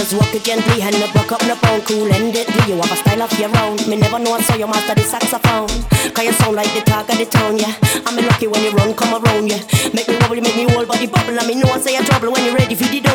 just walk again, three hands up, buck up the phone, cool and it. Do you have a style of your own? Me never know, so you master the saxophone. You sound like the talk of the town, yeah. I'm lucky when you run, come around, yeah. Make me wobble, make me whole body bubble, and me know I say a trouble when you're ready for the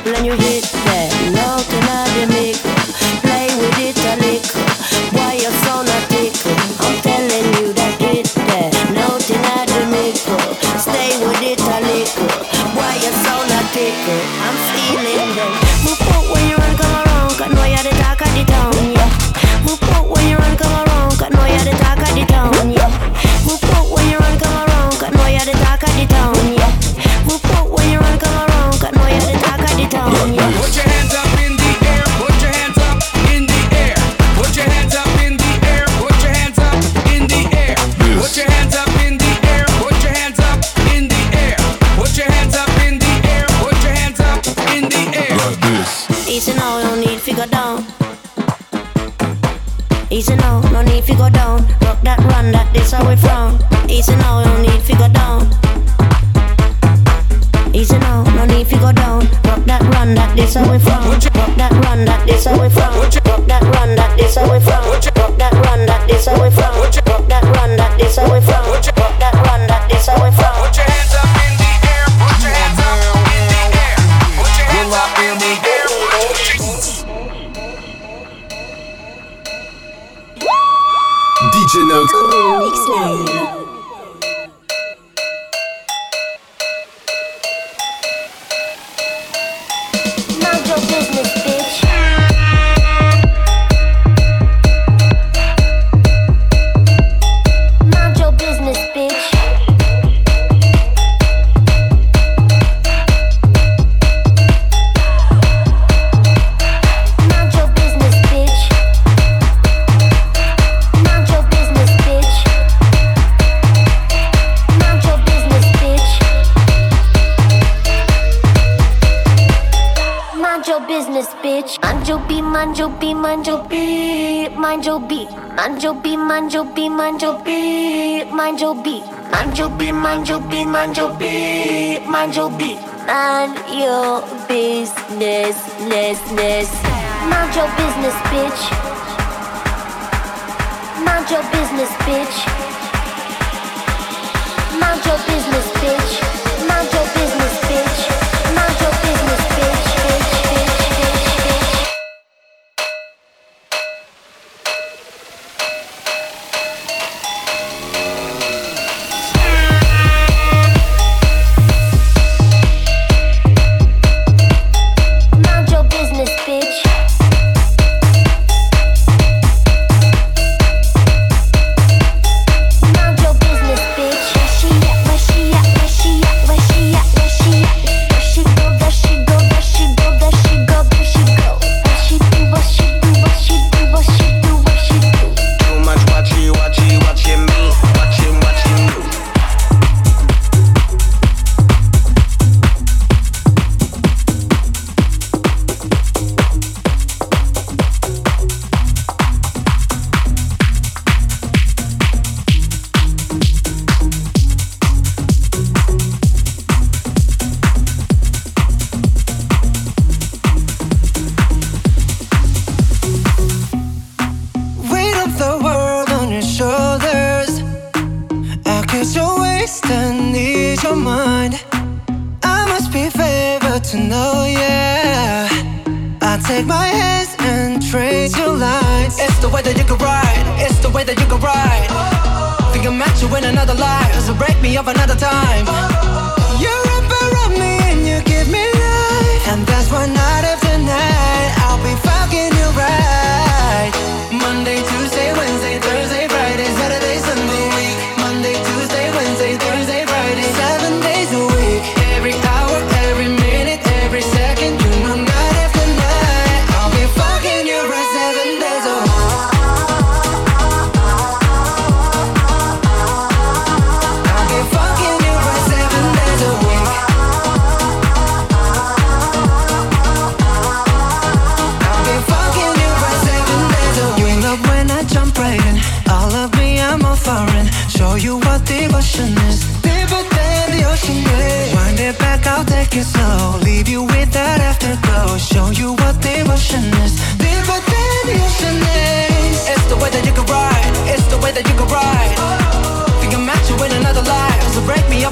that this how we from. Rock that run that this how we from. Rock that run that this how we from. Rock that run that this how we from. Rock that run that this how we from. Rock that run that this how we from. Put your hands up in the air. Put your hands up in the air. Put your hands up in the air. DJ Note. Explain. mind your beat. Mind your beat, mind your beat, mind your beat, mind your beat. Mind your business, ness, ness. Mind your business, bitch. Mind your business, bitch. Mind your business.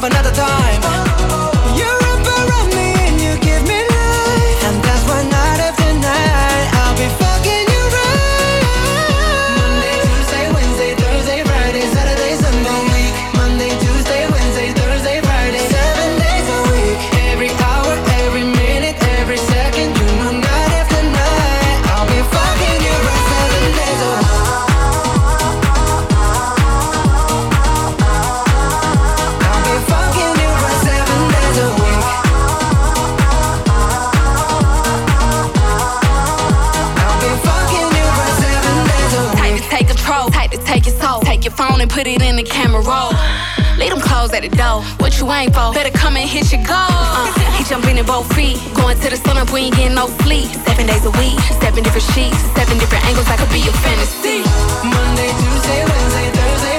another time. put it in the camera roll. Leave them clothes at the door. What you ain't for? Better come and hit your goal. Uh, he jumping in both feet. Going to the sun up, we ain't getting no sleep. Seven days a week, seven different sheets, seven different angles. I could be your fantasy. Monday, Tuesday, Wednesday, Thursday.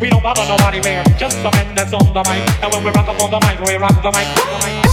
We don't bother nobody, man. just the men that's on the mic. And when we rock up on the mic, we rock the mic. The mic.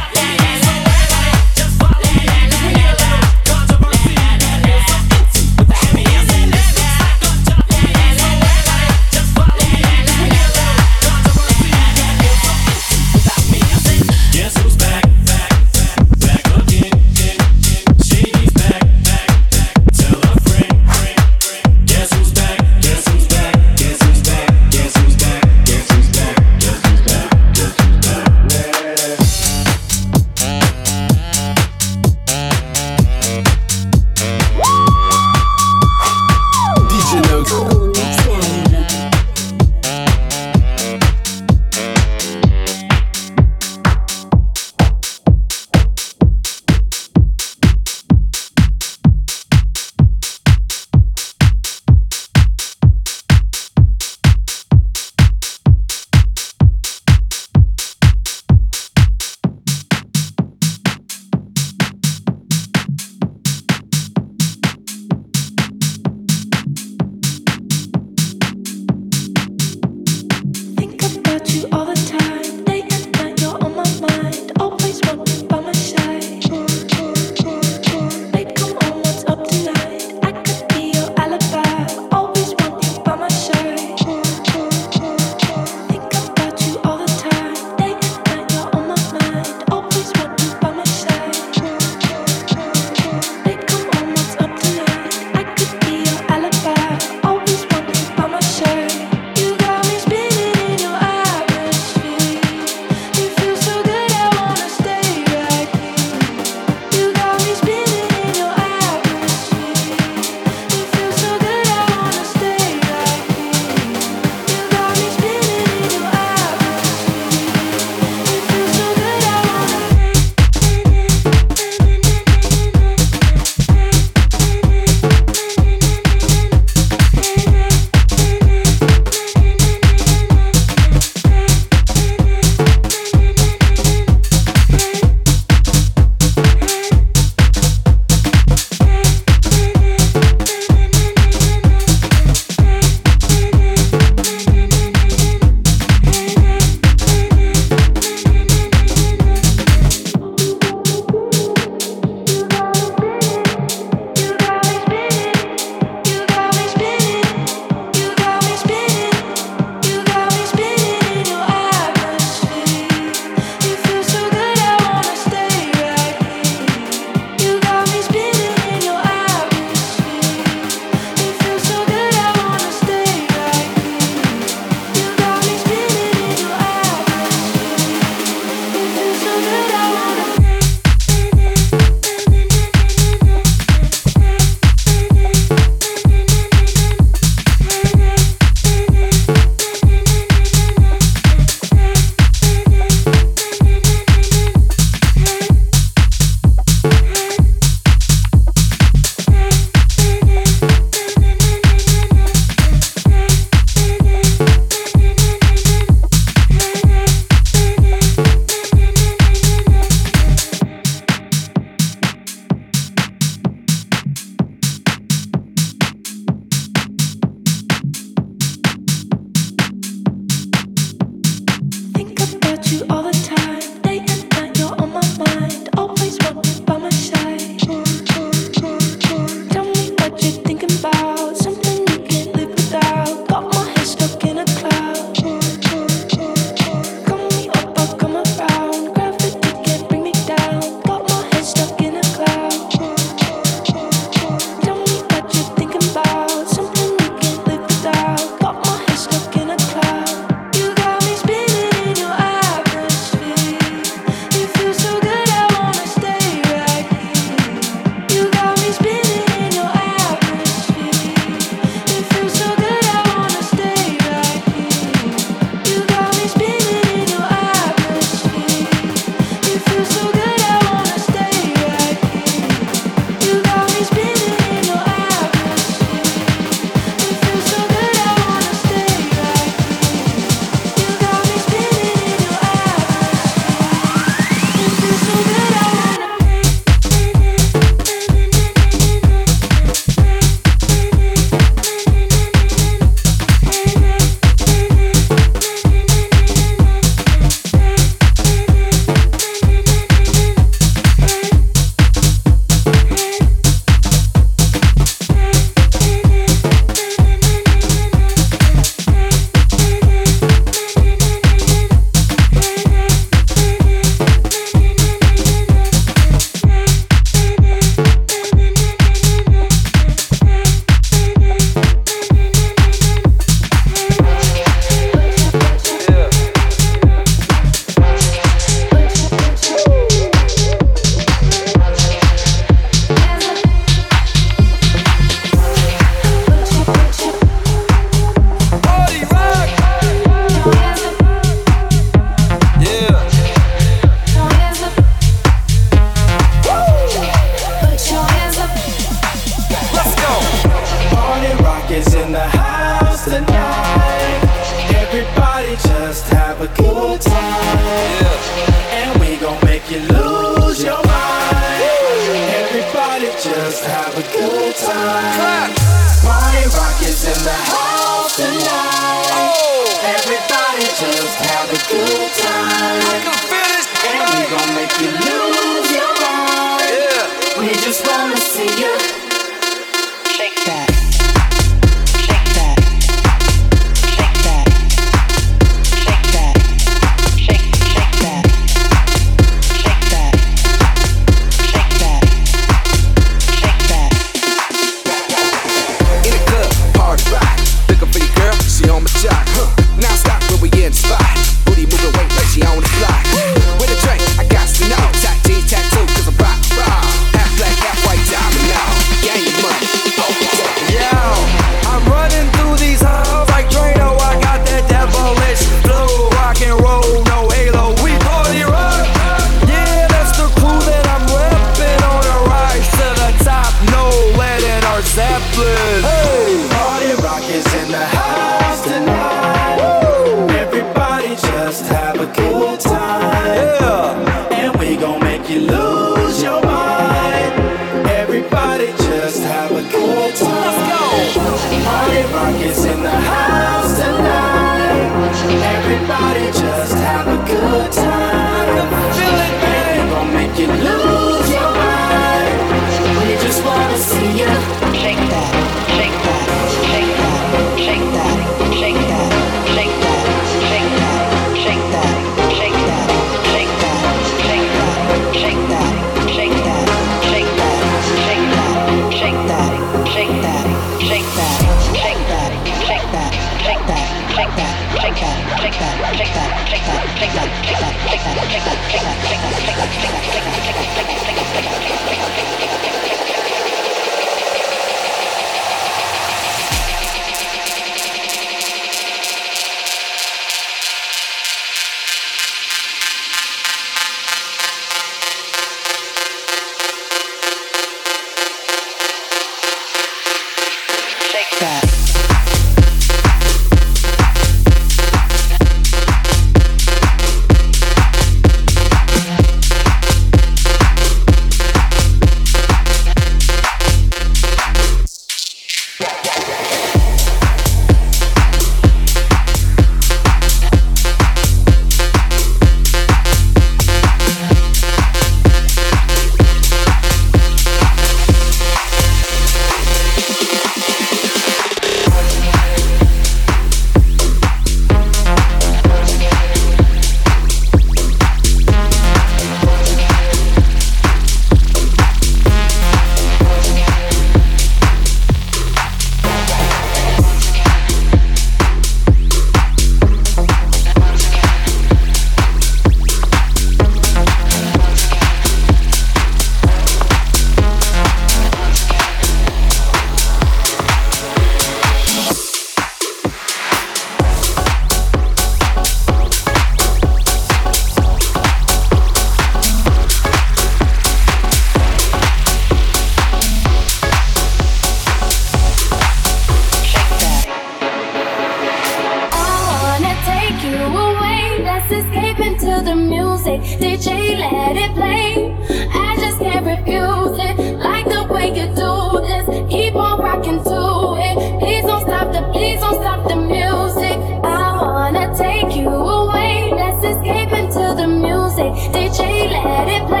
DJ, let it play.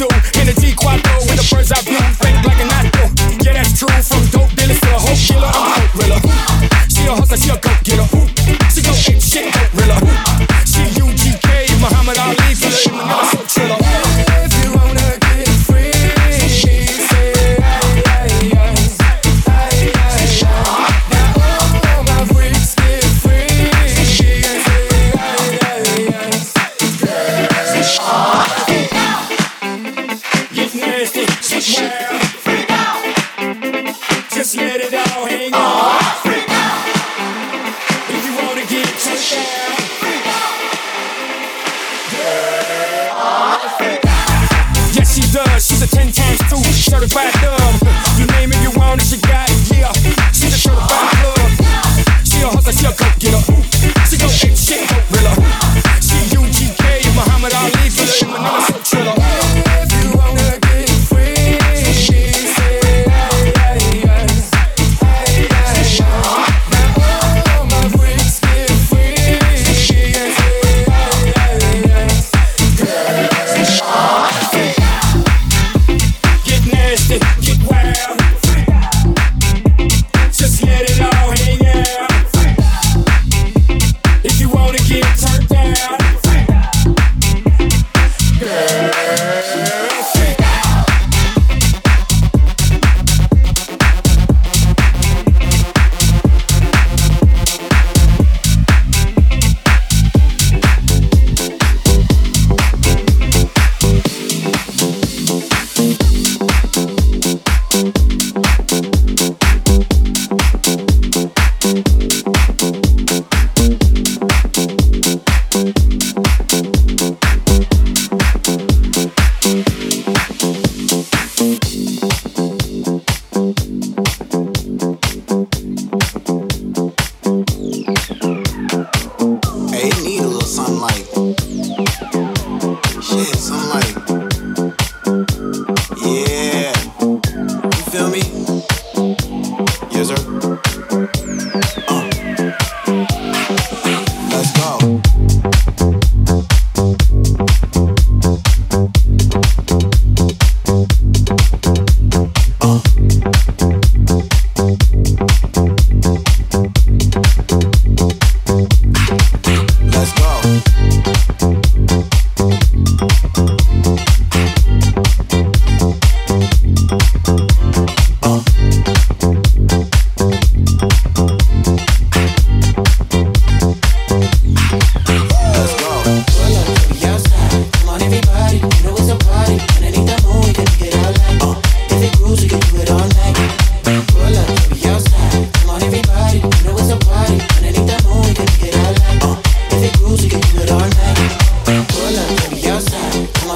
do. Energy quad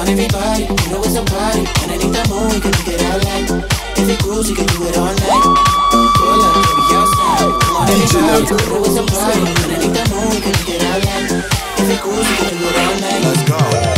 on everybody. You know it's a party. And I need that moon, we can make it all night. If it cruise, we can do it all night. Pull up, baby, outside. Come on, everybody. You know it's a party. And I need that moon, we can make it all night. If it cruise, we can do it all night. Let's go.